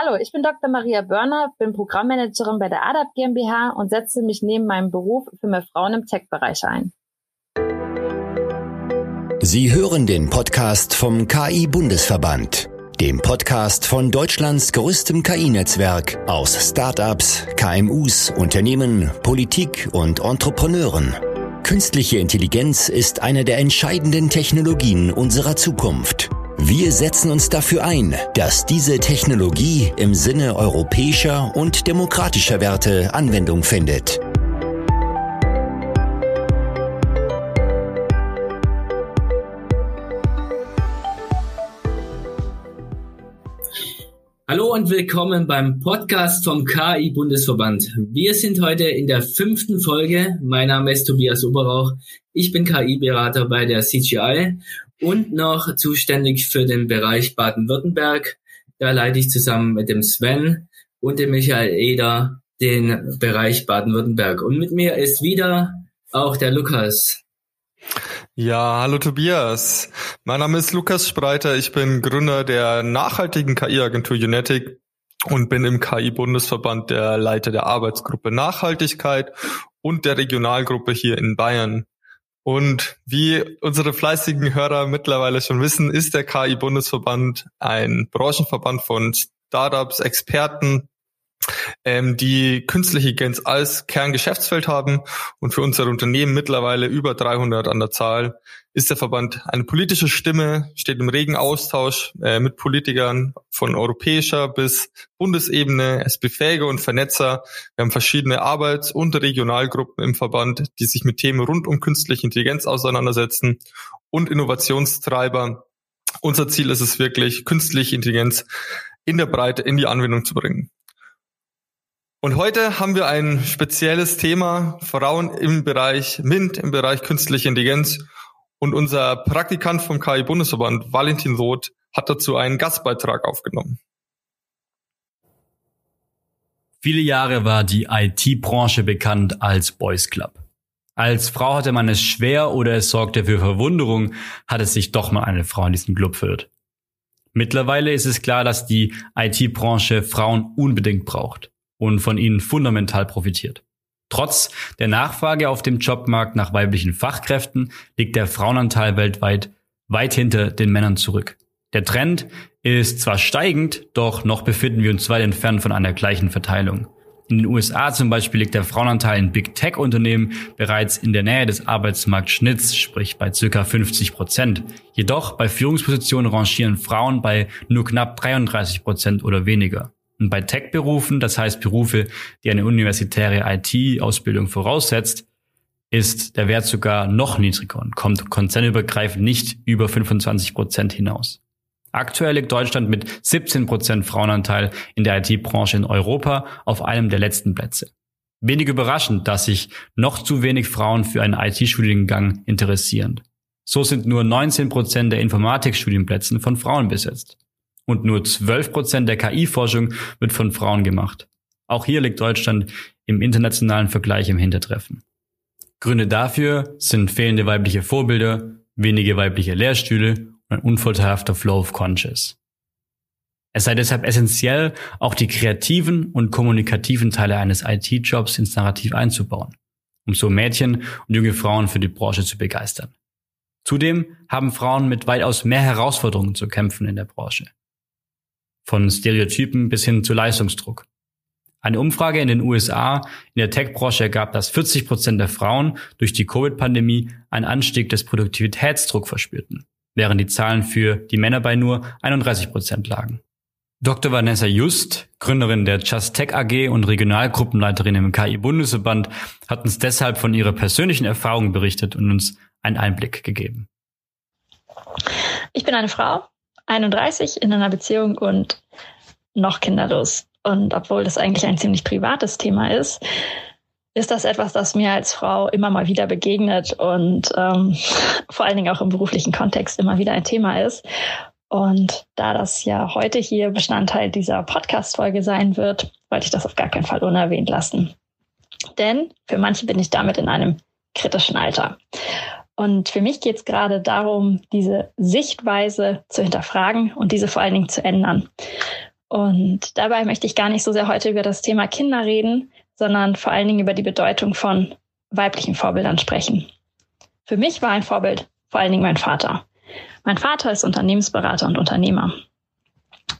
Hallo, ich bin Dr. Maria Börner, bin Programmmanagerin bei der ADAP GmbH und setze mich neben meinem Beruf für mehr Frauen im Tech-Bereich ein. Sie hören den Podcast vom KI-Bundesverband, dem Podcast von Deutschlands größtem KI-Netzwerk aus Startups, KMUs, Unternehmen, Politik und Entrepreneuren. Künstliche Intelligenz ist eine der entscheidenden Technologien unserer Zukunft. Wir setzen uns dafür ein, dass diese Technologie im Sinne europäischer und demokratischer Werte Anwendung findet. Hallo und willkommen beim Podcast vom KI-Bundesverband. Wir sind heute in der fünften Folge. Mein Name ist Tobias Oberrauch. Ich bin KI-Berater bei der CGI und noch zuständig für den Bereich Baden-Württemberg. Da leite ich zusammen mit dem Sven und dem Michael Eder den Bereich Baden-Württemberg. Und mit mir ist wieder auch der Lukas. Ja, hallo Tobias. Mein Name ist Lukas Spreiter. Ich bin Gründer der nachhaltigen KI-Agentur Unetic und bin im KI-Bundesverband der Leiter der Arbeitsgruppe Nachhaltigkeit und der Regionalgruppe hier in Bayern. Und wie unsere fleißigen Hörer mittlerweile schon wissen, ist der KI-Bundesverband ein Branchenverband von Startups, Experten, ähm, die künstliche Intelligenz als Kerngeschäftsfeld haben und für unsere Unternehmen mittlerweile über 300 an der Zahl, ist der Verband eine politische Stimme, steht im regen Austausch äh, mit Politikern von europäischer bis Bundesebene, es Befähiger und Vernetzer. Wir haben verschiedene Arbeits- und Regionalgruppen im Verband, die sich mit Themen rund um künstliche Intelligenz auseinandersetzen und Innovationstreiber. Unser Ziel ist es wirklich, künstliche Intelligenz in der Breite in die Anwendung zu bringen. Und heute haben wir ein spezielles Thema, Frauen im Bereich MINT, im Bereich künstliche Intelligenz. Und unser Praktikant vom KI-Bundesverband, Valentin Roth, hat dazu einen Gastbeitrag aufgenommen. Viele Jahre war die IT-Branche bekannt als Boys Club. Als Frau hatte man es schwer oder es sorgte für Verwunderung, hat es sich doch mal eine Frau in diesen Club führt. Mittlerweile ist es klar, dass die IT-Branche Frauen unbedingt braucht und von ihnen fundamental profitiert. Trotz der Nachfrage auf dem Jobmarkt nach weiblichen Fachkräften liegt der Frauenanteil weltweit weit hinter den Männern zurück. Der Trend ist zwar steigend, doch noch befinden wir uns weit entfernt von einer gleichen Verteilung. In den USA zum Beispiel liegt der Frauenanteil in Big Tech Unternehmen bereits in der Nähe des Arbeitsmarktschnitts, sprich bei circa 50 Prozent. Jedoch bei Führungspositionen rangieren Frauen bei nur knapp 33 Prozent oder weniger. Und bei Tech-Berufen, das heißt Berufe, die eine universitäre IT-Ausbildung voraussetzt, ist der Wert sogar noch niedriger und kommt konzernübergreifend nicht über 25 Prozent hinaus. Aktuell liegt Deutschland mit 17 Prozent Frauenanteil in der IT-Branche in Europa auf einem der letzten Plätze. Wenig überraschend, dass sich noch zu wenig Frauen für einen IT-Studiengang interessieren. So sind nur 19 Prozent der Informatikstudienplätzen von Frauen besetzt und nur 12 Prozent der KI-Forschung wird von Frauen gemacht. Auch hier liegt Deutschland im internationalen Vergleich im Hintertreffen. Gründe dafür sind fehlende weibliche Vorbilder, wenige weibliche Lehrstühle und ein unvorteilhafter Flow of Conscious. Es sei deshalb essentiell, auch die kreativen und kommunikativen Teile eines IT-Jobs ins Narrativ einzubauen, um so Mädchen und junge Frauen für die Branche zu begeistern. Zudem haben Frauen mit weitaus mehr Herausforderungen zu kämpfen in der Branche von Stereotypen bis hin zu Leistungsdruck. Eine Umfrage in den USA in der Tech-Branche ergab, dass 40 Prozent der Frauen durch die Covid-Pandemie einen Anstieg des Produktivitätsdruck verspürten, während die Zahlen für die Männer bei nur 31 Prozent lagen. Dr. Vanessa Just, Gründerin der Just Tech AG und Regionalgruppenleiterin im KI-Bundesverband, hat uns deshalb von ihrer persönlichen Erfahrung berichtet und uns einen Einblick gegeben. Ich bin eine Frau, 31 in einer Beziehung und noch kinderlos. Und obwohl das eigentlich ein ziemlich privates Thema ist, ist das etwas, das mir als Frau immer mal wieder begegnet und ähm, vor allen Dingen auch im beruflichen Kontext immer wieder ein Thema ist. Und da das ja heute hier Bestandteil dieser Podcast-Folge sein wird, wollte ich das auf gar keinen Fall unerwähnt lassen. Denn für manche bin ich damit in einem kritischen Alter. Und für mich geht es gerade darum, diese Sichtweise zu hinterfragen und diese vor allen Dingen zu ändern. Und dabei möchte ich gar nicht so sehr heute über das Thema Kinder reden, sondern vor allen Dingen über die Bedeutung von weiblichen Vorbildern sprechen. Für mich war ein Vorbild vor allen Dingen mein Vater. Mein Vater ist Unternehmensberater und Unternehmer.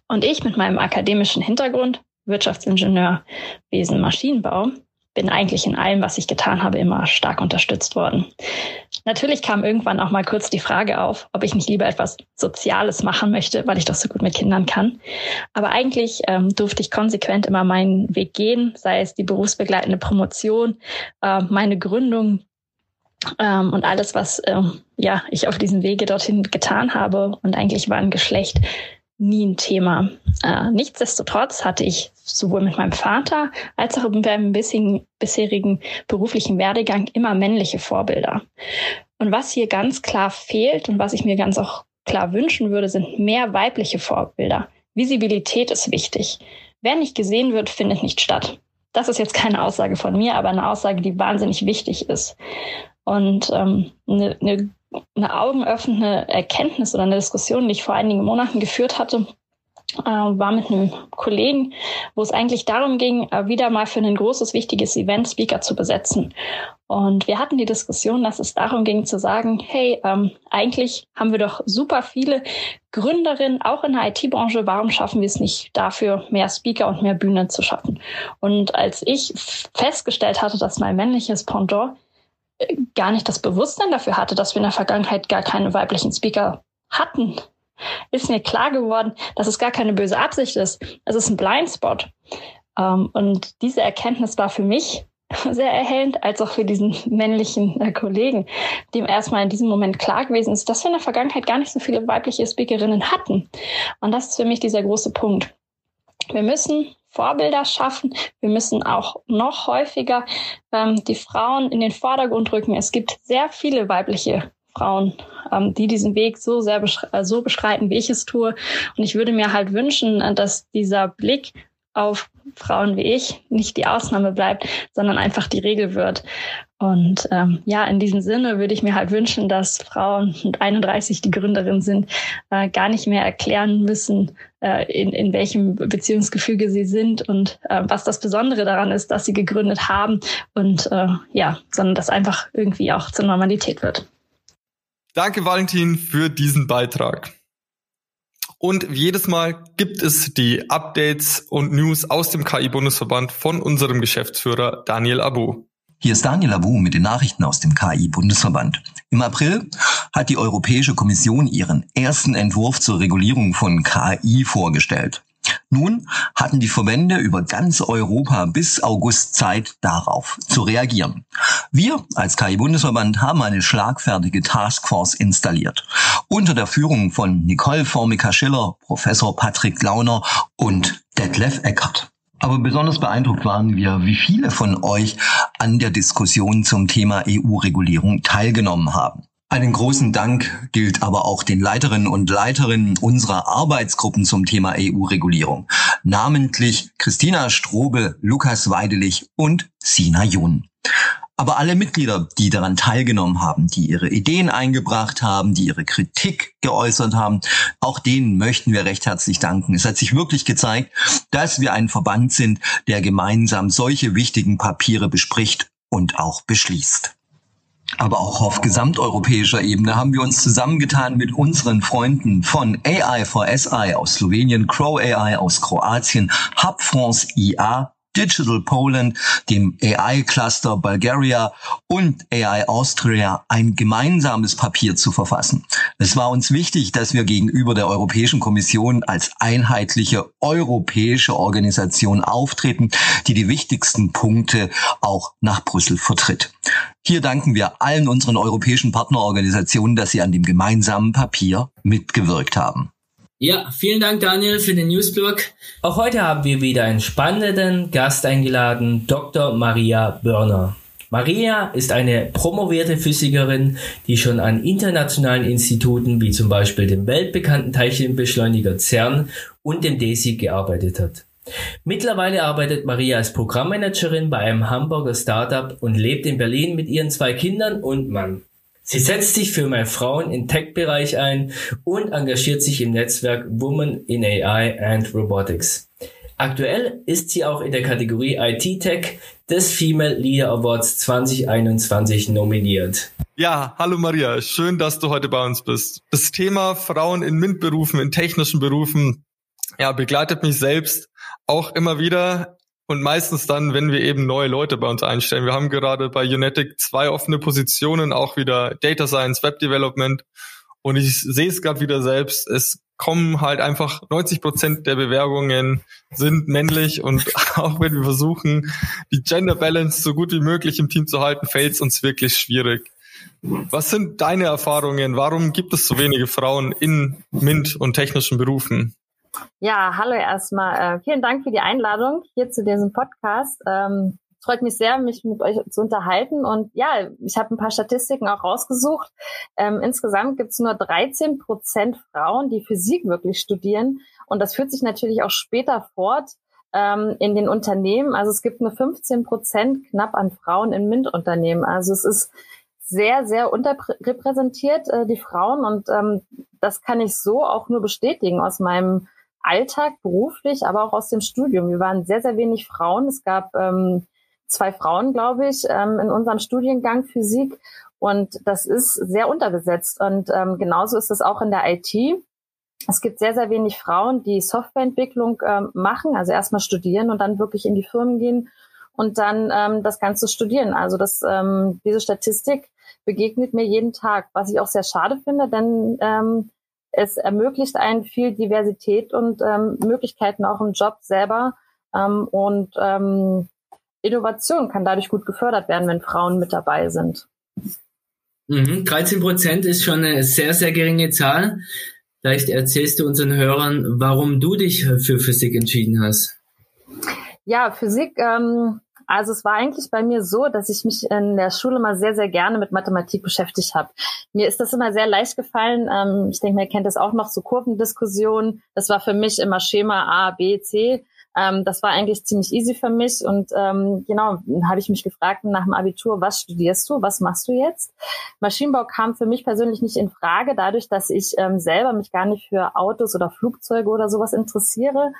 Und ich mit meinem akademischen Hintergrund, Wirtschaftsingenieur, Wesen, Maschinenbau, bin eigentlich in allem, was ich getan habe, immer stark unterstützt worden. Natürlich kam irgendwann auch mal kurz die Frage auf, ob ich nicht lieber etwas Soziales machen möchte, weil ich das so gut mit Kindern kann. Aber eigentlich ähm, durfte ich konsequent immer meinen Weg gehen, sei es die berufsbegleitende Promotion, äh, meine Gründung ähm, und alles, was ähm, ja ich auf diesem Wege dorthin getan habe. Und eigentlich war ein Geschlecht nie ein Thema. Äh, nichtsdestotrotz hatte ich sowohl mit meinem Vater als auch in meinem bisherigen, bisherigen beruflichen Werdegang immer männliche Vorbilder. Und was hier ganz klar fehlt und was ich mir ganz auch klar wünschen würde, sind mehr weibliche Vorbilder. Visibilität ist wichtig. Wer nicht gesehen wird, findet nicht statt. Das ist jetzt keine Aussage von mir, aber eine Aussage, die wahnsinnig wichtig ist. Und ähm, eine, eine eine augenöffnende Erkenntnis oder eine Diskussion, die ich vor einigen Monaten geführt hatte, äh, war mit einem Kollegen, wo es eigentlich darum ging, äh, wieder mal für ein großes, wichtiges Event Speaker zu besetzen. Und wir hatten die Diskussion, dass es darum ging zu sagen, hey, ähm, eigentlich haben wir doch super viele Gründerinnen, auch in der IT-Branche, warum schaffen wir es nicht dafür, mehr Speaker und mehr Bühnen zu schaffen? Und als ich festgestellt hatte, dass mein männliches Pendant gar nicht das Bewusstsein dafür hatte, dass wir in der Vergangenheit gar keine weiblichen Speaker hatten, ist mir klar geworden, dass es gar keine böse Absicht ist. Es ist ein Blindspot. Ähm, und diese Erkenntnis war für mich sehr erhellend, als auch für diesen männlichen äh, Kollegen, dem erstmal in diesem Moment klar gewesen ist, dass wir in der Vergangenheit gar nicht so viele weibliche Speakerinnen hatten. Und das ist für mich dieser große Punkt. Wir müssen Vorbilder schaffen. Wir müssen auch noch häufiger ähm, die Frauen in den Vordergrund rücken. Es gibt sehr viele weibliche Frauen, ähm, die diesen Weg so sehr beschre äh, so beschreiten, wie ich es tue. Und ich würde mir halt wünschen, äh, dass dieser Blick auf Frauen wie ich nicht die Ausnahme bleibt, sondern einfach die Regel wird. Und ähm, ja, in diesem Sinne würde ich mir halt wünschen, dass Frauen mit 31, die Gründerin sind, äh, gar nicht mehr erklären müssen, äh, in, in welchem Beziehungsgefüge sie sind und äh, was das Besondere daran ist, dass sie gegründet haben und äh, ja, sondern dass einfach irgendwie auch zur Normalität wird. Danke, Valentin, für diesen Beitrag. Und jedes Mal gibt es die Updates und News aus dem KI-Bundesverband von unserem Geschäftsführer Daniel Abu. Hier ist Daniel Abu mit den Nachrichten aus dem KI-Bundesverband. Im April hat die Europäische Kommission ihren ersten Entwurf zur Regulierung von KI vorgestellt. Nun hatten die Verbände über ganz Europa bis August Zeit, darauf zu reagieren. Wir als KI-Bundesverband haben eine schlagfertige Taskforce installiert. Unter der Führung von Nicole Formica-Schiller, Professor Patrick Launer und Detlef Eckert. Aber besonders beeindruckt waren wir, wie viele von euch an der Diskussion zum Thema EU-Regulierung teilgenommen haben. Einen großen Dank gilt aber auch den Leiterinnen und Leiterinnen unserer Arbeitsgruppen zum Thema EU-Regulierung, namentlich Christina Strobel, Lukas Weidelich und Sina Jun. Aber alle Mitglieder, die daran teilgenommen haben, die ihre Ideen eingebracht haben, die ihre Kritik geäußert haben, auch denen möchten wir recht herzlich danken. Es hat sich wirklich gezeigt, dass wir ein Verband sind, der gemeinsam solche wichtigen Papiere bespricht und auch beschließt. Aber auch auf gesamteuropäischer Ebene haben wir uns zusammengetan mit unseren Freunden von AI for SI aus Slowenien, Crow AI aus Kroatien, Hub France IA Digital Poland, dem AI Cluster Bulgaria und AI Austria ein gemeinsames Papier zu verfassen. Es war uns wichtig, dass wir gegenüber der Europäischen Kommission als einheitliche europäische Organisation auftreten, die die wichtigsten Punkte auch nach Brüssel vertritt. Hier danken wir allen unseren europäischen Partnerorganisationen, dass sie an dem gemeinsamen Papier mitgewirkt haben. Ja, vielen Dank Daniel für den Newsblog. Auch heute haben wir wieder einen spannenden Gast eingeladen, Dr. Maria Börner. Maria ist eine promovierte Physikerin, die schon an internationalen Instituten wie zum Beispiel dem weltbekannten Teilchenbeschleuniger CERN und dem DESI gearbeitet hat. Mittlerweile arbeitet Maria als Programmmanagerin bei einem Hamburger Startup und lebt in Berlin mit ihren zwei Kindern und Mann. Sie setzt sich für mehr Frauen im Tech-Bereich ein und engagiert sich im Netzwerk Women in AI and Robotics. Aktuell ist sie auch in der Kategorie IT Tech des Female Leader Awards 2021 nominiert. Ja, hallo Maria, schön, dass du heute bei uns bist. Das Thema Frauen in MINT-Berufen, in technischen Berufen, ja, begleitet mich selbst auch immer wieder und meistens dann, wenn wir eben neue Leute bei uns einstellen. Wir haben gerade bei Unetic zwei offene Positionen, auch wieder Data Science, Web Development. Und ich sehe es gerade wieder selbst. Es kommen halt einfach 90 Prozent der Bewerbungen sind männlich und auch wenn wir versuchen, die Gender Balance so gut wie möglich im Team zu halten, fällt es uns wirklich schwierig. Was sind deine Erfahrungen? Warum gibt es so wenige Frauen in MINT und technischen Berufen? Ja, hallo erstmal. Äh, vielen Dank für die Einladung hier zu diesem Podcast. Ähm, freut mich sehr, mich mit euch zu unterhalten. Und ja, ich habe ein paar Statistiken auch rausgesucht. Ähm, insgesamt gibt es nur 13 Prozent Frauen, die Physik wirklich studieren. Und das führt sich natürlich auch später fort ähm, in den Unternehmen. Also es gibt nur 15 Prozent knapp an Frauen in MINT-Unternehmen. Also es ist sehr, sehr unterrepräsentiert, äh, die Frauen. Und ähm, das kann ich so auch nur bestätigen aus meinem Alltag, beruflich, aber auch aus dem Studium. Wir waren sehr, sehr wenig Frauen. Es gab ähm, zwei Frauen, glaube ich, ähm, in unserem Studiengang Physik. Und das ist sehr unterbesetzt. Und ähm, genauso ist es auch in der IT. Es gibt sehr, sehr wenig Frauen, die Softwareentwicklung ähm, machen, also erstmal studieren und dann wirklich in die Firmen gehen und dann ähm, das Ganze studieren. Also das, ähm, diese Statistik begegnet mir jeden Tag, was ich auch sehr schade finde, denn ähm, es ermöglicht einen viel Diversität und ähm, Möglichkeiten auch im Job selber. Ähm, und ähm, Innovation kann dadurch gut gefördert werden, wenn Frauen mit dabei sind. Mhm, 13 Prozent ist schon eine sehr, sehr geringe Zahl. Vielleicht erzählst du unseren Hörern, warum du dich für Physik entschieden hast. Ja, Physik ähm, also es war eigentlich bei mir so, dass ich mich in der Schule mal sehr, sehr gerne mit Mathematik beschäftigt habe. Mir ist das immer sehr leicht gefallen. Ähm, ich denke, man kennt das auch noch, so Kurvendiskussionen. Das war für mich immer Schema A, B, C. Ähm, das war eigentlich ziemlich easy für mich und ähm, genau, habe ich mich gefragt nach dem Abitur, was studierst du, was machst du jetzt? Maschinenbau kam für mich persönlich nicht in Frage, dadurch, dass ich ähm, selber mich gar nicht für Autos oder Flugzeuge oder sowas interessiere.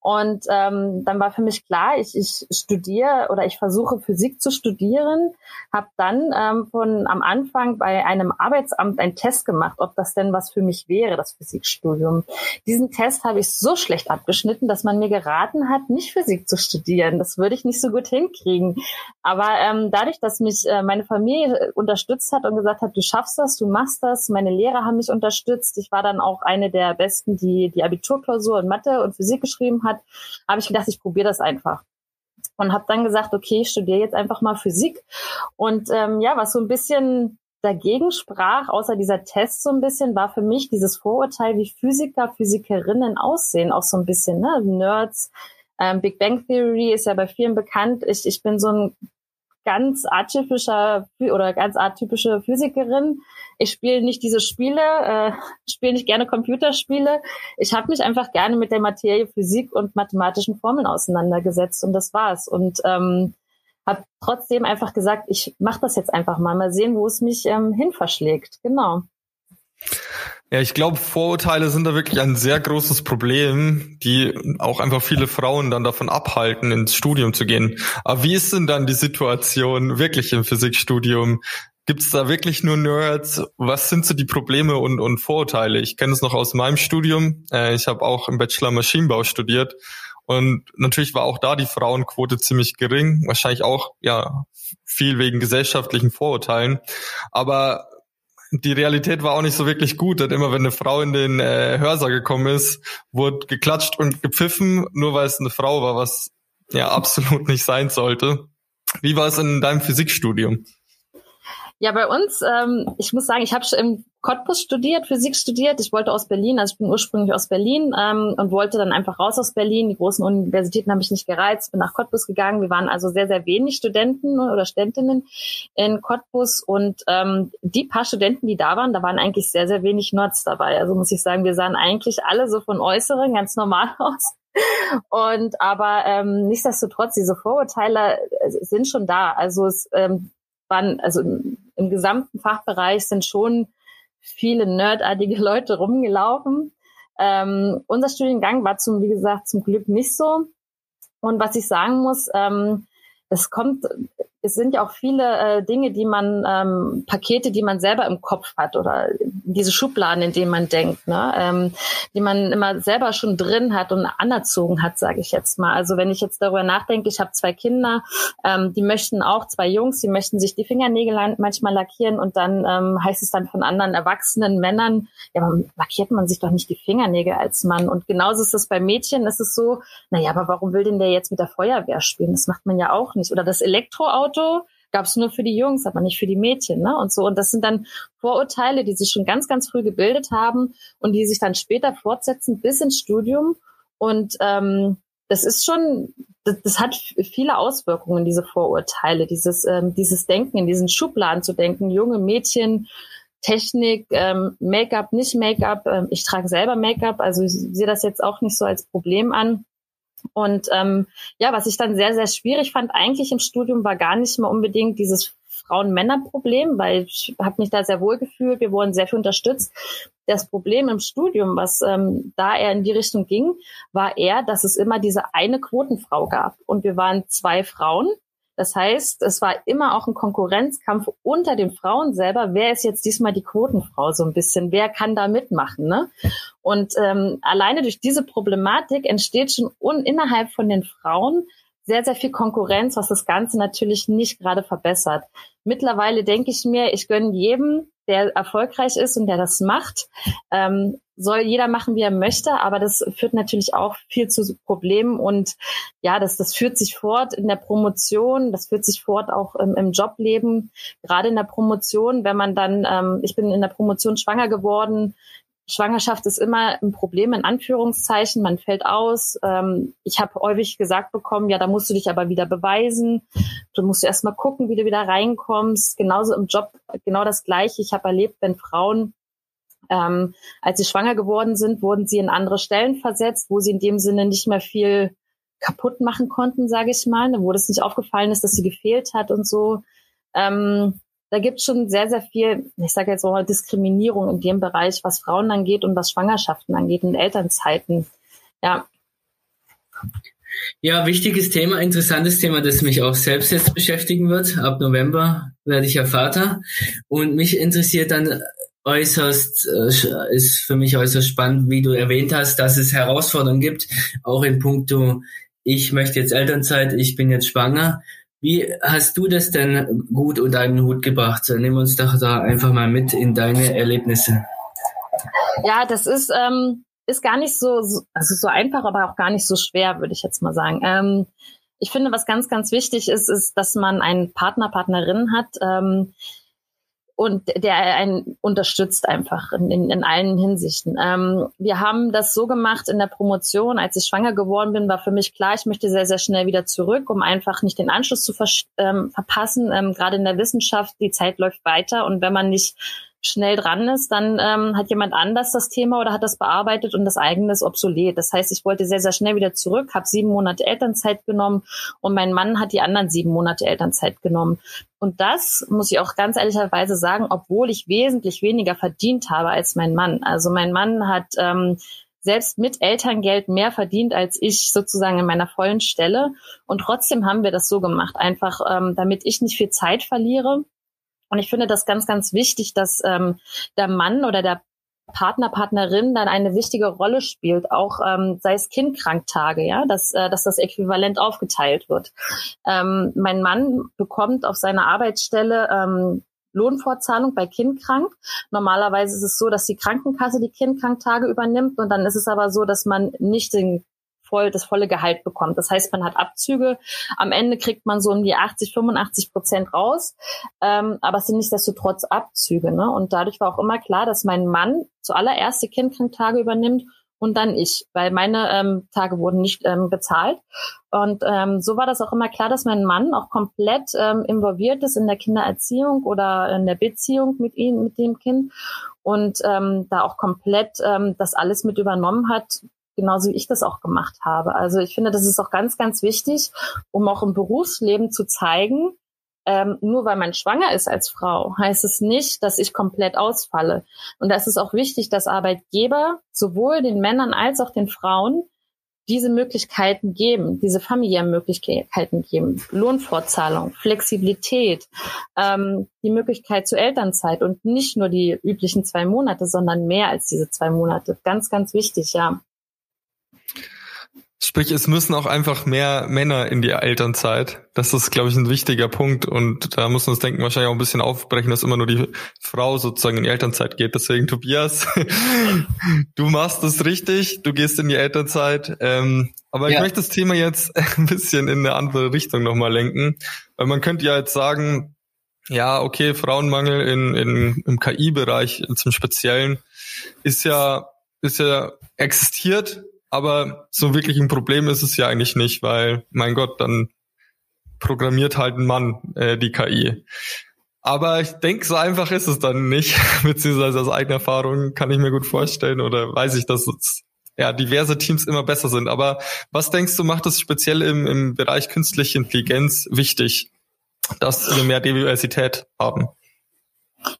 Und ähm, dann war für mich klar, ich, ich studiere oder ich versuche Physik zu studieren, habe dann ähm, von am Anfang bei einem Arbeitsamt einen Test gemacht, ob das denn was für mich wäre, das Physikstudium. Diesen Test habe ich so schlecht abgeschnitten, dass man mir geraten hat, nicht Physik zu studieren. Das würde ich nicht so gut hinkriegen. Aber ähm, dadurch, dass mich äh, meine Familie äh, unterstützt hat und gesagt hat, du schaffst das, du machst das, meine Lehrer haben mich unterstützt. Ich war dann auch eine der Besten, die die Abiturklausur in Mathe und Physik geschrieben hat. Habe ich gedacht, ich probiere das einfach und habe dann gesagt, okay, ich studiere jetzt einfach mal Physik. Und ähm, ja, was so ein bisschen dagegen sprach, außer dieser Test so ein bisschen, war für mich dieses Vorurteil, wie Physiker, Physikerinnen aussehen, auch so ein bisschen, ne? Nerds. Ähm, Big Bang Theory ist ja bei vielen bekannt. Ich, ich bin so ein ganz atypischer oder ganz atypische Physikerin. Ich spiele nicht diese Spiele, äh, spiele nicht gerne Computerspiele. Ich habe mich einfach gerne mit der Materie Physik und mathematischen Formeln auseinandergesetzt und das war's. Und ähm, habe trotzdem einfach gesagt, ich mache das jetzt einfach mal, mal sehen, wo es mich ähm, hin verschlägt. Genau. Ja, ich glaube, Vorurteile sind da wirklich ein sehr großes Problem, die auch einfach viele Frauen dann davon abhalten, ins Studium zu gehen. Aber wie ist denn dann die Situation wirklich im Physikstudium? Gibt es da wirklich nur Nerds? Was sind so die Probleme und, und Vorurteile? Ich kenne es noch aus meinem Studium. Äh, ich habe auch im Bachelor Maschinenbau studiert und natürlich war auch da die Frauenquote ziemlich gering, wahrscheinlich auch ja viel wegen gesellschaftlichen Vorurteilen. Aber die Realität war auch nicht so wirklich gut, denn immer wenn eine Frau in den äh, Hörsaal gekommen ist, wurde geklatscht und gepfiffen, nur weil es eine Frau war, was ja absolut nicht sein sollte. Wie war es in deinem Physikstudium? Ja, bei uns, ähm, ich muss sagen, ich habe im Cottbus studiert, Physik studiert. Ich wollte aus Berlin, also ich bin ursprünglich aus Berlin ähm, und wollte dann einfach raus aus Berlin. Die großen Universitäten habe ich nicht gereizt, bin nach Cottbus gegangen. Wir waren also sehr, sehr wenig Studenten oder Studentinnen in Cottbus und ähm, die paar Studenten, die da waren, da waren eigentlich sehr, sehr wenig Nerds dabei. Also muss ich sagen, wir sahen eigentlich alle so von Äußeren ganz normal aus. Und aber ähm, nichtsdestotrotz, diese Vorurteile äh, sind schon da. Also es ähm, waren, also im gesamten Fachbereich sind schon viele nerdartige Leute rumgelaufen. Ähm, unser Studiengang war zum, wie gesagt, zum Glück nicht so. Und was ich sagen muss, ähm, es kommt es sind ja auch viele äh, Dinge, die man, ähm, Pakete, die man selber im Kopf hat oder diese Schubladen, in denen man denkt, ne? ähm, die man immer selber schon drin hat und anerzogen hat, sage ich jetzt mal. Also wenn ich jetzt darüber nachdenke, ich habe zwei Kinder, ähm, die möchten auch, zwei Jungs, die möchten sich die Fingernägel manchmal lackieren und dann ähm, heißt es dann von anderen erwachsenen Männern, ja, warum lackiert man sich doch nicht die Fingernägel als Mann? Und genauso ist es bei Mädchen, ist es so, naja, aber warum will denn der jetzt mit der Feuerwehr spielen? Das macht man ja auch nicht. Oder das Elektroauto, Auto gab es nur für die Jungs, aber nicht für die Mädchen, ne? Und so. Und das sind dann Vorurteile, die sich schon ganz, ganz früh gebildet haben und die sich dann später fortsetzen bis ins Studium. Und ähm, das ist schon, das, das hat viele Auswirkungen, diese Vorurteile, dieses, ähm, dieses Denken, in diesen Schubladen zu denken, junge Mädchen, Technik, ähm, Make-up, nicht Make-up. Ähm, ich trage selber Make-up, also ich sehe das jetzt auch nicht so als Problem an. Und ähm, ja, was ich dann sehr, sehr schwierig fand eigentlich im Studium, war gar nicht mehr unbedingt dieses Frauen-Männer-Problem, weil ich habe mich da sehr wohl gefühlt, wir wurden sehr viel unterstützt. Das Problem im Studium, was ähm, da eher in die Richtung ging, war eher, dass es immer diese eine Quotenfrau gab. Und wir waren zwei Frauen das heißt, es war immer auch ein Konkurrenzkampf unter den Frauen selber. Wer ist jetzt diesmal die Quotenfrau so ein bisschen? Wer kann da mitmachen? Ne? Und ähm, alleine durch diese Problematik entsteht schon un innerhalb von den Frauen sehr, sehr viel Konkurrenz, was das Ganze natürlich nicht gerade verbessert. Mittlerweile denke ich mir, ich gönne jedem, der erfolgreich ist und der das macht. Ähm, soll jeder machen, wie er möchte, aber das führt natürlich auch viel zu Problemen. Und ja, das, das führt sich fort in der Promotion, das führt sich fort auch im, im Jobleben, gerade in der Promotion, wenn man dann, ähm, ich bin in der Promotion schwanger geworden, Schwangerschaft ist immer ein Problem in Anführungszeichen. Man fällt aus. Ähm, ich habe häufig gesagt bekommen, ja, da musst du dich aber wieder beweisen. Du musst erst mal gucken, wie du wieder reinkommst. Genauso im Job genau das Gleiche. Ich habe erlebt, wenn Frauen ähm, als sie schwanger geworden sind, wurden sie in andere Stellen versetzt, wo sie in dem Sinne nicht mehr viel kaputt machen konnten, sage ich mal, wo das nicht aufgefallen ist, dass sie gefehlt hat und so. Ähm, da gibt es schon sehr, sehr viel, ich sage jetzt mal Diskriminierung in dem Bereich, was Frauen angeht und was Schwangerschaften angeht in Elternzeiten. Ja. Ja, wichtiges Thema, interessantes Thema, das mich auch selbst jetzt beschäftigen wird. Ab November werde ich ja Vater. Und mich interessiert dann äußerst, äh, ist für mich äußerst spannend, wie du erwähnt hast, dass es Herausforderungen gibt, auch in puncto, ich möchte jetzt Elternzeit, ich bin jetzt schwanger. Wie hast du das denn gut unter einen Hut gebracht? Nimm uns doch da einfach mal mit in deine Erlebnisse. Ja, das ist, ähm, ist gar nicht so, also so einfach, aber auch gar nicht so schwer, würde ich jetzt mal sagen. Ähm, ich finde, was ganz, ganz wichtig ist, ist, dass man einen Partner, Partnerin hat, ähm, und der einen unterstützt einfach in, in, in allen Hinsichten. Ähm, wir haben das so gemacht in der Promotion, als ich schwanger geworden bin, war für mich klar, ich möchte sehr, sehr schnell wieder zurück, um einfach nicht den Anschluss zu ähm, verpassen. Ähm, Gerade in der Wissenschaft, die Zeit läuft weiter und wenn man nicht schnell dran ist, dann ähm, hat jemand anders das Thema oder hat das bearbeitet und das eigene ist obsolet. Das heißt, ich wollte sehr, sehr schnell wieder zurück, habe sieben Monate Elternzeit genommen und mein Mann hat die anderen sieben Monate Elternzeit genommen. Und das muss ich auch ganz ehrlicherweise sagen, obwohl ich wesentlich weniger verdient habe als mein Mann. Also mein Mann hat ähm, selbst mit Elterngeld mehr verdient als ich sozusagen in meiner vollen Stelle. Und trotzdem haben wir das so gemacht, einfach ähm, damit ich nicht viel Zeit verliere und ich finde das ganz, ganz wichtig, dass ähm, der Mann oder der Partner, Partnerin dann eine wichtige Rolle spielt, auch ähm, sei es Kindkranktage, ja, dass, äh, dass das äquivalent aufgeteilt wird. Ähm, mein Mann bekommt auf seiner Arbeitsstelle ähm, Lohnfortzahlung bei Kindkrank. Normalerweise ist es so, dass die Krankenkasse die Kindkranktage übernimmt und dann ist es aber so, dass man nicht den voll, das volle Gehalt bekommt. Das heißt, man hat Abzüge. Am Ende kriegt man so um die 80, 85 Prozent raus. Ähm, aber es sind nichtsdestotrotz Abzüge. Ne? Und dadurch war auch immer klar, dass mein Mann zuallererst die Kindkranktage übernimmt und dann ich, weil meine ähm, Tage wurden nicht ähm, bezahlt. Und ähm, so war das auch immer klar, dass mein Mann auch komplett ähm, involviert ist in der Kindererziehung oder in der Beziehung mit ihm, mit dem Kind und ähm, da auch komplett ähm, das alles mit übernommen hat, genauso wie ich das auch gemacht habe. Also ich finde, das ist auch ganz, ganz wichtig, um auch im Berufsleben zu zeigen, ähm, nur weil man schwanger ist als Frau, heißt es nicht, dass ich komplett ausfalle. Und da ist auch wichtig, dass Arbeitgeber sowohl den Männern als auch den Frauen diese Möglichkeiten geben, diese familiären Möglichkeiten geben, Lohnfortzahlung, Flexibilität, ähm, die Möglichkeit zur Elternzeit und nicht nur die üblichen zwei Monate, sondern mehr als diese zwei Monate. Ganz, ganz wichtig, ja. Sprich, es müssen auch einfach mehr Männer in die Elternzeit. Das ist, glaube ich, ein wichtiger Punkt. Und da muss man das Denken wahrscheinlich auch ein bisschen aufbrechen, dass immer nur die Frau sozusagen in die Elternzeit geht. Deswegen, Tobias, du machst es richtig, du gehst in die Elternzeit. Ähm, aber ja. ich möchte das Thema jetzt ein bisschen in eine andere Richtung nochmal lenken. Weil man könnte ja jetzt sagen, ja, okay, Frauenmangel in, in, im KI-Bereich zum Speziellen ist ja, ist ja existiert, aber so wirklich ein Problem ist es ja eigentlich nicht, weil, mein Gott, dann programmiert halt ein Mann äh, die KI. Aber ich denke, so einfach ist es dann nicht, beziehungsweise aus eigener Erfahrung kann ich mir gut vorstellen oder weiß ich, dass es, ja, diverse Teams immer besser sind. Aber was denkst du, macht es speziell im, im Bereich künstliche Intelligenz wichtig, dass wir mehr Diversität haben?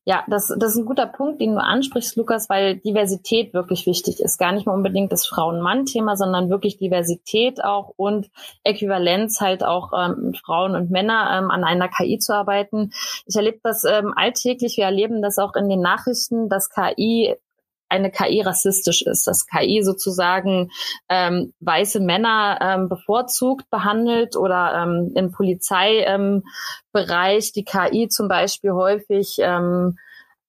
Ja, das, das ist ein guter Punkt, den du ansprichst, Lukas, weil Diversität wirklich wichtig ist. Gar nicht mal unbedingt das Frauen-Mann-Thema, sondern wirklich Diversität auch und Äquivalenz halt auch ähm, Frauen und Männer ähm, an einer KI zu arbeiten. Ich erlebe das ähm, alltäglich. Wir erleben das auch in den Nachrichten, dass KI eine KI rassistisch ist, dass KI sozusagen ähm, weiße Männer ähm, bevorzugt behandelt oder ähm, im Polizeibereich ähm, die KI zum Beispiel häufig ähm,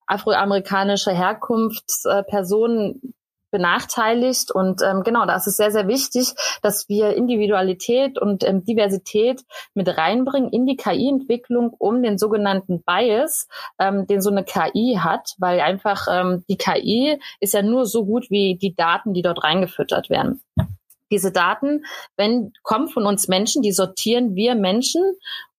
afroamerikanische Herkunftspersonen benachteiligt. Und ähm, genau, da ist es sehr, sehr wichtig, dass wir Individualität und ähm, Diversität mit reinbringen in die KI-Entwicklung, um den sogenannten Bias, ähm, den so eine KI hat, weil einfach ähm, die KI ist ja nur so gut wie die Daten, die dort reingefüttert werden. Diese Daten, wenn kommen von uns Menschen, die sortieren wir Menschen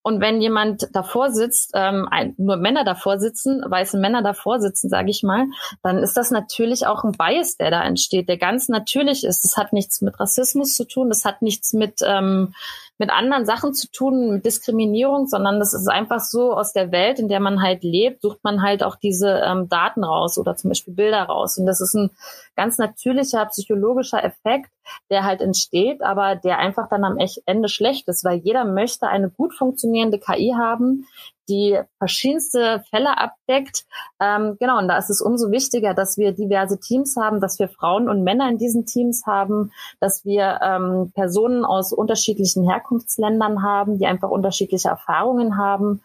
und wenn jemand davor sitzt, ähm, nur Männer davor sitzen, weiße Männer davor sitzen, sage ich mal, dann ist das natürlich auch ein Bias, der da entsteht, der ganz natürlich ist. Das hat nichts mit Rassismus zu tun, das hat nichts mit ähm, mit anderen Sachen zu tun, mit Diskriminierung, sondern das ist einfach so aus der Welt, in der man halt lebt, sucht man halt auch diese ähm, Daten raus oder zum Beispiel Bilder raus. Und das ist ein ganz natürlicher psychologischer Effekt, der halt entsteht, aber der einfach dann am Ende schlecht ist, weil jeder möchte eine gut funktionierende KI haben, die verschiedenste Fälle abdeckt. Ähm, genau, und da ist es umso wichtiger, dass wir diverse Teams haben, dass wir Frauen und Männer in diesen Teams haben, dass wir ähm, Personen aus unterschiedlichen Herkunftsländern haben, die einfach unterschiedliche Erfahrungen haben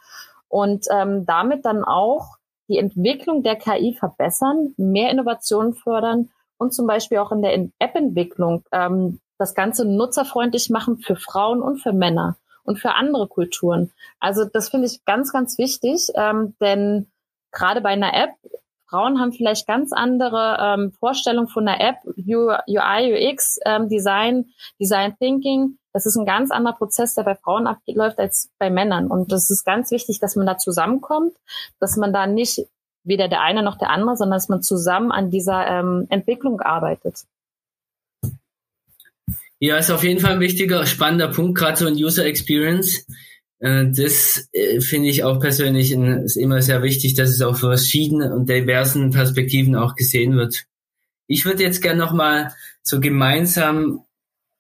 und ähm, damit dann auch die Entwicklung der KI verbessern, mehr Innovationen fördern und zum Beispiel auch in der App-Entwicklung ähm, das Ganze nutzerfreundlich machen für Frauen und für Männer und für andere Kulturen. Also das finde ich ganz, ganz wichtig, ähm, denn gerade bei einer App, Frauen haben vielleicht ganz andere ähm, Vorstellungen von einer App, UI, UX, ähm, Design, Design Thinking. Das ist ein ganz anderer Prozess, der bei Frauen abläuft als bei Männern. Und das ist ganz wichtig, dass man da zusammenkommt, dass man da nicht weder der eine noch der andere, sondern dass man zusammen an dieser ähm, Entwicklung arbeitet. Ja, ist auf jeden Fall ein wichtiger, spannender Punkt, gerade so ein User Experience. Äh, das äh, finde ich auch persönlich ist immer sehr wichtig, dass es auf verschiedenen und diversen Perspektiven auch gesehen wird. Ich würde jetzt gerne nochmal so gemeinsam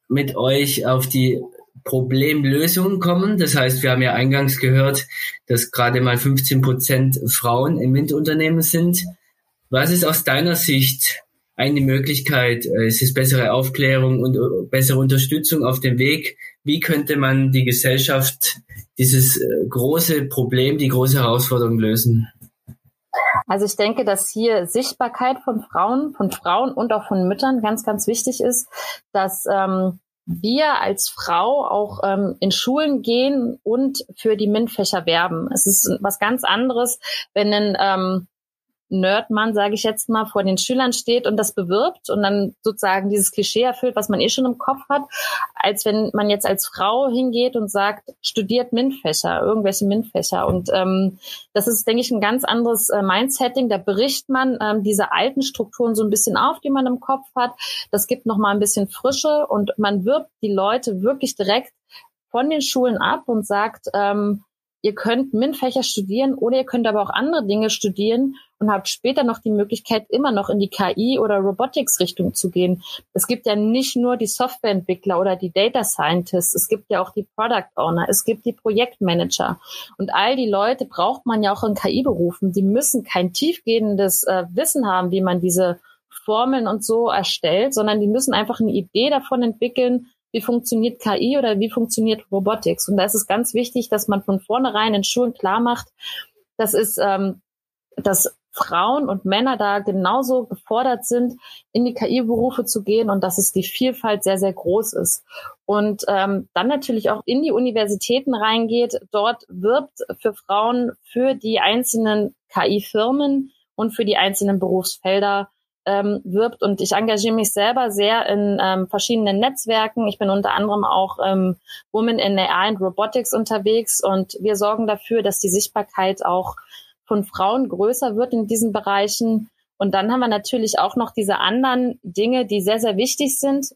mit euch auf die Problemlösung kommen. Das heißt, wir haben ja eingangs gehört, dass gerade mal 15 Prozent Frauen im MINT-Unternehmen sind. Was ist aus deiner Sicht eine Möglichkeit. Äh, es ist bessere Aufklärung und äh, bessere Unterstützung auf dem Weg. Wie könnte man die Gesellschaft dieses äh, große Problem, die große Herausforderung lösen? Also ich denke, dass hier Sichtbarkeit von Frauen, von Frauen und auch von Müttern ganz, ganz wichtig ist, dass ähm, wir als Frau auch ähm, in Schulen gehen und für die MINT-Fächer werben. Es ist was ganz anderes, wenn ein ähm, Nerdmann, sage ich jetzt mal, vor den Schülern steht und das bewirbt und dann sozusagen dieses Klischee erfüllt, was man eh schon im Kopf hat, als wenn man jetzt als Frau hingeht und sagt, studiert MINT-Fächer, irgendwelche MINT-Fächer. Und ähm, das ist, denke ich, ein ganz anderes äh, Mindsetting. Da bricht man ähm, diese alten Strukturen so ein bisschen auf, die man im Kopf hat. Das gibt nochmal ein bisschen Frische und man wirbt die Leute wirklich direkt von den Schulen ab und sagt, ähm, ihr könnt MINT-Fächer studieren oder ihr könnt aber auch andere Dinge studieren und habt später noch die Möglichkeit, immer noch in die KI oder Robotics-Richtung zu gehen. Es gibt ja nicht nur die Softwareentwickler oder die Data Scientists, es gibt ja auch die Product Owner, es gibt die Projektmanager. Und all die Leute braucht man ja auch in KI-Berufen. Die müssen kein tiefgehendes äh, Wissen haben, wie man diese Formeln und so erstellt, sondern die müssen einfach eine Idee davon entwickeln, wie funktioniert KI oder wie funktioniert Robotics. Und da ist es ganz wichtig, dass man von vornherein in Schulen klar macht, das ist, ähm, dass Frauen und Männer da genauso gefordert sind, in die KI-Berufe zu gehen und dass es die Vielfalt sehr, sehr groß ist. Und ähm, dann natürlich auch in die Universitäten reingeht, dort wirbt für Frauen für die einzelnen KI-Firmen und für die einzelnen Berufsfelder ähm, wirbt. Und ich engagiere mich selber sehr in ähm, verschiedenen Netzwerken. Ich bin unter anderem auch ähm, Women in AI and Robotics unterwegs und wir sorgen dafür, dass die Sichtbarkeit auch von Frauen größer wird in diesen Bereichen. Und dann haben wir natürlich auch noch diese anderen Dinge, die sehr, sehr wichtig sind,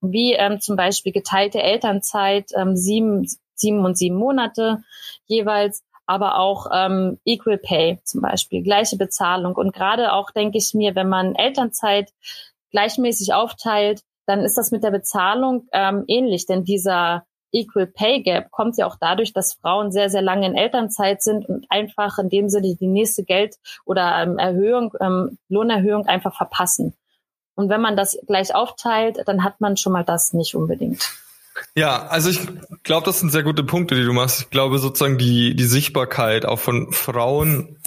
wie ähm, zum Beispiel geteilte Elternzeit, ähm, sieben, sieben und sieben Monate jeweils aber auch ähm, Equal Pay zum Beispiel, gleiche Bezahlung. Und gerade auch denke ich mir, wenn man Elternzeit gleichmäßig aufteilt, dann ist das mit der Bezahlung ähm, ähnlich, denn dieser Equal Pay Gap kommt ja auch dadurch, dass Frauen sehr, sehr lange in Elternzeit sind und einfach in dem Sinne die nächste Geld- oder ähm, Erhöhung, ähm, Lohnerhöhung einfach verpassen. Und wenn man das gleich aufteilt, dann hat man schon mal das nicht unbedingt. Ja, also ich glaube, das sind sehr gute Punkte, die du machst. Ich glaube sozusagen die, die Sichtbarkeit auch von Frauen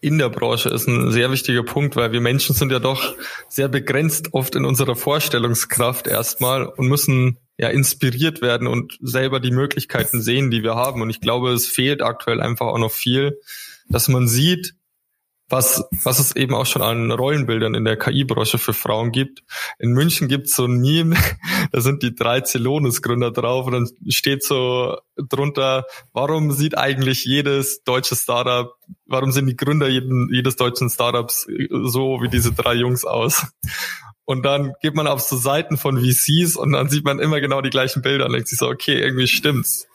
in der Branche ist ein sehr wichtiger Punkt, weil wir Menschen sind ja doch sehr begrenzt oft in unserer Vorstellungskraft erstmal und müssen ja inspiriert werden und selber die Möglichkeiten sehen, die wir haben. Und ich glaube, es fehlt aktuell einfach auch noch viel, dass man sieht, was, was es eben auch schon an Rollenbildern in der KI-Branche für Frauen gibt. In München gibt es so ein Meme, da sind die drei Celonis-Gründer drauf und dann steht so drunter, warum sieht eigentlich jedes deutsche Startup, warum sind die Gründer jeden, jedes deutschen Startups so wie diese drei Jungs aus? Und dann geht man auf so Seiten von VCs und dann sieht man immer genau die gleichen Bilder und denkt sich so, okay, irgendwie stimmt's.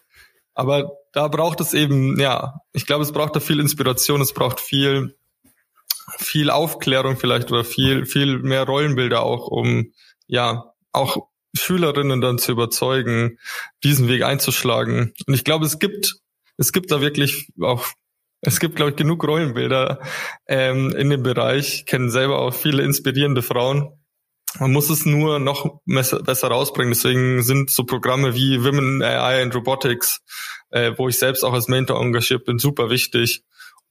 Aber da braucht es eben, ja, ich glaube, es braucht da viel Inspiration, es braucht viel viel Aufklärung vielleicht oder viel, viel mehr Rollenbilder auch, um ja auch Schülerinnen dann zu überzeugen, diesen Weg einzuschlagen. Und ich glaube, es gibt, es gibt da wirklich auch, es gibt, glaube ich, genug Rollenbilder ähm, in dem Bereich. Ich kenne selber auch viele inspirierende Frauen. Man muss es nur noch besser, besser rausbringen. Deswegen sind so Programme wie Women AI and Robotics, äh, wo ich selbst auch als Mentor engagiert bin, super wichtig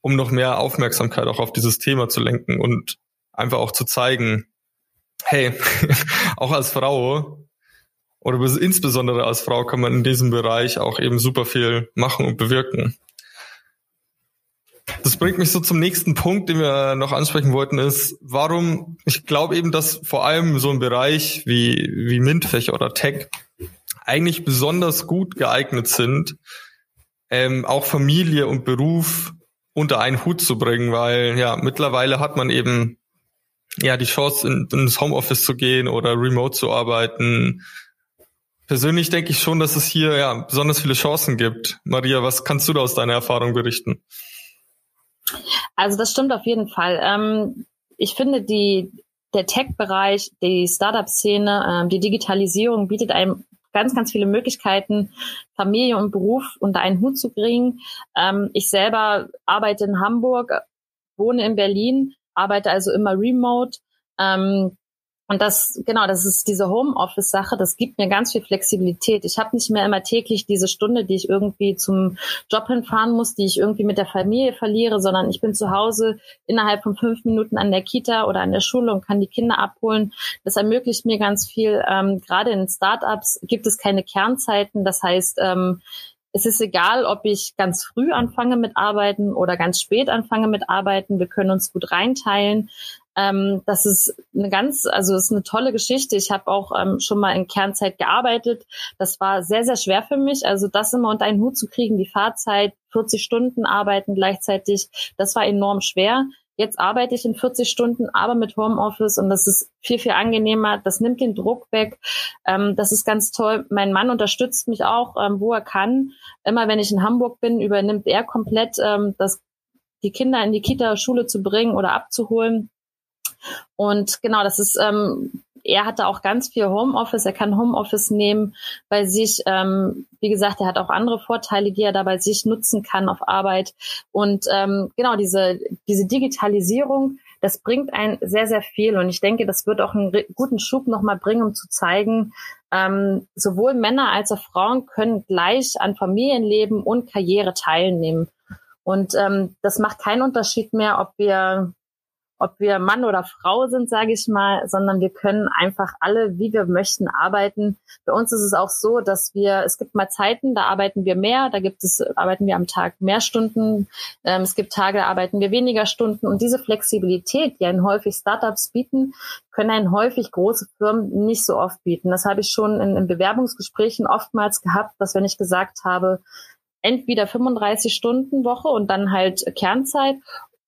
um noch mehr Aufmerksamkeit auch auf dieses Thema zu lenken und einfach auch zu zeigen, hey, auch als Frau oder insbesondere als Frau kann man in diesem Bereich auch eben super viel machen und bewirken. Das bringt mich so zum nächsten Punkt, den wir noch ansprechen wollten, ist, warum, ich glaube eben, dass vor allem so ein Bereich wie, wie MINT-Fächer oder Tech eigentlich besonders gut geeignet sind, ähm, auch Familie und Beruf unter einen Hut zu bringen, weil ja, mittlerweile hat man eben ja die Chance, in, ins Homeoffice zu gehen oder remote zu arbeiten. Persönlich denke ich schon, dass es hier ja besonders viele Chancen gibt. Maria, was kannst du da aus deiner Erfahrung berichten? Also das stimmt auf jeden Fall. Ähm, ich finde, die, der Tech-Bereich, die Startup-Szene, ähm, die Digitalisierung bietet einem ganz, ganz viele Möglichkeiten, Familie und Beruf unter einen Hut zu bringen. Ähm, ich selber arbeite in Hamburg, wohne in Berlin, arbeite also immer remote. Ähm, und das, genau, das ist diese Homeoffice-Sache, das gibt mir ganz viel Flexibilität. Ich habe nicht mehr immer täglich diese Stunde, die ich irgendwie zum Job hinfahren muss, die ich irgendwie mit der Familie verliere, sondern ich bin zu Hause innerhalb von fünf Minuten an der Kita oder an der Schule und kann die Kinder abholen. Das ermöglicht mir ganz viel. Ähm, gerade in Startups gibt es keine Kernzeiten. Das heißt, ähm, es ist egal, ob ich ganz früh anfange mit Arbeiten oder ganz spät anfange mit Arbeiten. Wir können uns gut reinteilen. Ähm, das ist eine ganz, also ist eine tolle Geschichte. Ich habe auch ähm, schon mal in Kernzeit gearbeitet. Das war sehr, sehr schwer für mich. Also das immer unter einen Hut zu kriegen, die Fahrzeit, 40 Stunden arbeiten gleichzeitig, das war enorm schwer. jetzt arbeite ich in 40 Stunden, aber mit Homeoffice und das ist viel, viel angenehmer. Das nimmt den Druck weg. Ähm, das ist ganz toll. Mein Mann unterstützt mich auch, ähm, wo er kann. Immer wenn ich in Hamburg bin, übernimmt er komplett ähm, das, die Kinder in die Kita, Schule zu bringen oder abzuholen. Und genau, das ist ähm, er hatte auch ganz viel Homeoffice, er kann Homeoffice nehmen bei sich. Ähm, wie gesagt, er hat auch andere Vorteile, die er da bei sich nutzen kann auf Arbeit. Und ähm, genau, diese, diese Digitalisierung, das bringt ein sehr, sehr viel. Und ich denke, das wird auch einen guten Schub nochmal bringen, um zu zeigen, ähm, sowohl Männer als auch Frauen können gleich an Familienleben und Karriere teilnehmen. Und ähm, das macht keinen Unterschied mehr, ob wir ob wir Mann oder Frau sind, sage ich mal, sondern wir können einfach alle, wie wir möchten, arbeiten. Bei uns ist es auch so, dass wir, es gibt mal Zeiten, da arbeiten wir mehr, da gibt es, arbeiten wir am Tag mehr Stunden, ähm, es gibt Tage, da arbeiten wir weniger Stunden und diese Flexibilität, die einen häufig Startups bieten, können einen häufig große Firmen nicht so oft bieten. Das habe ich schon in, in Bewerbungsgesprächen oftmals gehabt, dass wenn ich gesagt habe, entweder 35 Stunden Woche und dann halt Kernzeit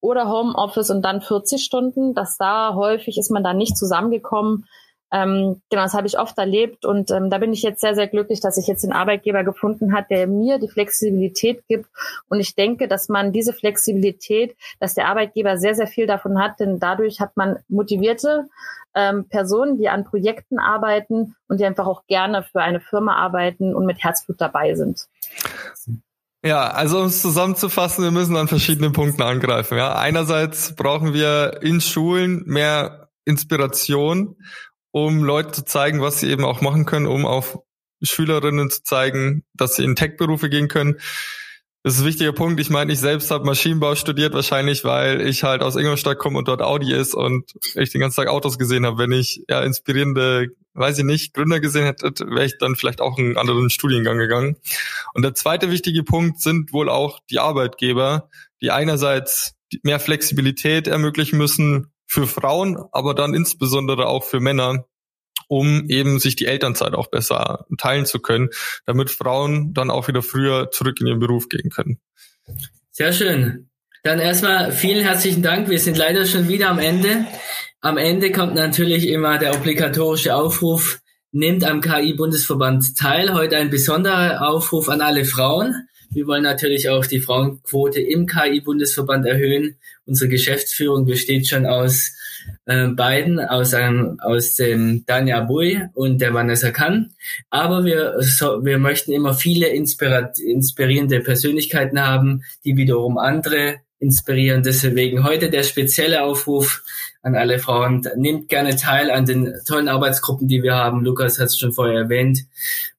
oder Homeoffice und dann 40 Stunden. dass da häufig ist man da nicht zusammengekommen. Ähm, genau, das habe ich oft erlebt und ähm, da bin ich jetzt sehr, sehr glücklich, dass ich jetzt den Arbeitgeber gefunden hat, der mir die Flexibilität gibt. Und ich denke, dass man diese Flexibilität, dass der Arbeitgeber sehr, sehr viel davon hat, denn dadurch hat man motivierte ähm, Personen, die an Projekten arbeiten und die einfach auch gerne für eine Firma arbeiten und mit Herzblut dabei sind. Ja, also um es zusammenzufassen, wir müssen an verschiedenen Punkten angreifen. Ja, einerseits brauchen wir in Schulen mehr Inspiration, um Leute zu zeigen, was sie eben auch machen können, um auf Schülerinnen zu zeigen, dass sie in Tech-Berufe gehen können. Das ist ein wichtiger Punkt. Ich meine, ich selbst habe Maschinenbau studiert, wahrscheinlich, weil ich halt aus Ingolstadt komme und dort Audi ist und ich den ganzen Tag Autos gesehen habe. Wenn ich ja inspirierende, weiß ich nicht, Gründer gesehen hätte, wäre ich dann vielleicht auch einen anderen Studiengang gegangen. Und der zweite wichtige Punkt sind wohl auch die Arbeitgeber, die einerseits mehr Flexibilität ermöglichen müssen für Frauen, aber dann insbesondere auch für Männer, um eben sich die Elternzeit auch besser teilen zu können, damit Frauen dann auch wieder früher zurück in ihren Beruf gehen können. Sehr schön. Dann erstmal vielen herzlichen Dank. Wir sind leider schon wieder am Ende. Am Ende kommt natürlich immer der obligatorische Aufruf, nimmt am KI-Bundesverband teil. Heute ein besonderer Aufruf an alle Frauen. Wir wollen natürlich auch die Frauenquote im KI-Bundesverband erhöhen. Unsere Geschäftsführung besteht schon aus äh, beiden aus einem aus dem Dania Bui und der Vanessa Kann. Aber wir so, wir möchten immer viele inspirierende Persönlichkeiten haben, die wiederum andere inspirieren. Deswegen heute der spezielle Aufruf an alle Frauen. Nehmt gerne teil an den tollen Arbeitsgruppen, die wir haben. Lukas hat es schon vorher erwähnt.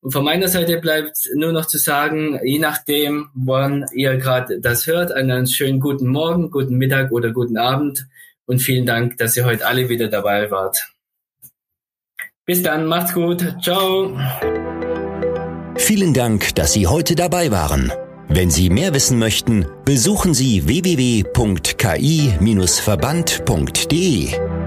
Und von meiner Seite bleibt nur noch zu sagen, je nachdem, wann ihr gerade das hört, einen schönen guten Morgen, guten Mittag oder guten Abend und vielen Dank, dass ihr heute alle wieder dabei wart. Bis dann, macht's gut. Ciao. Vielen Dank, dass Sie heute dabei waren. Wenn Sie mehr wissen möchten, besuchen Sie www.ki-verband.de.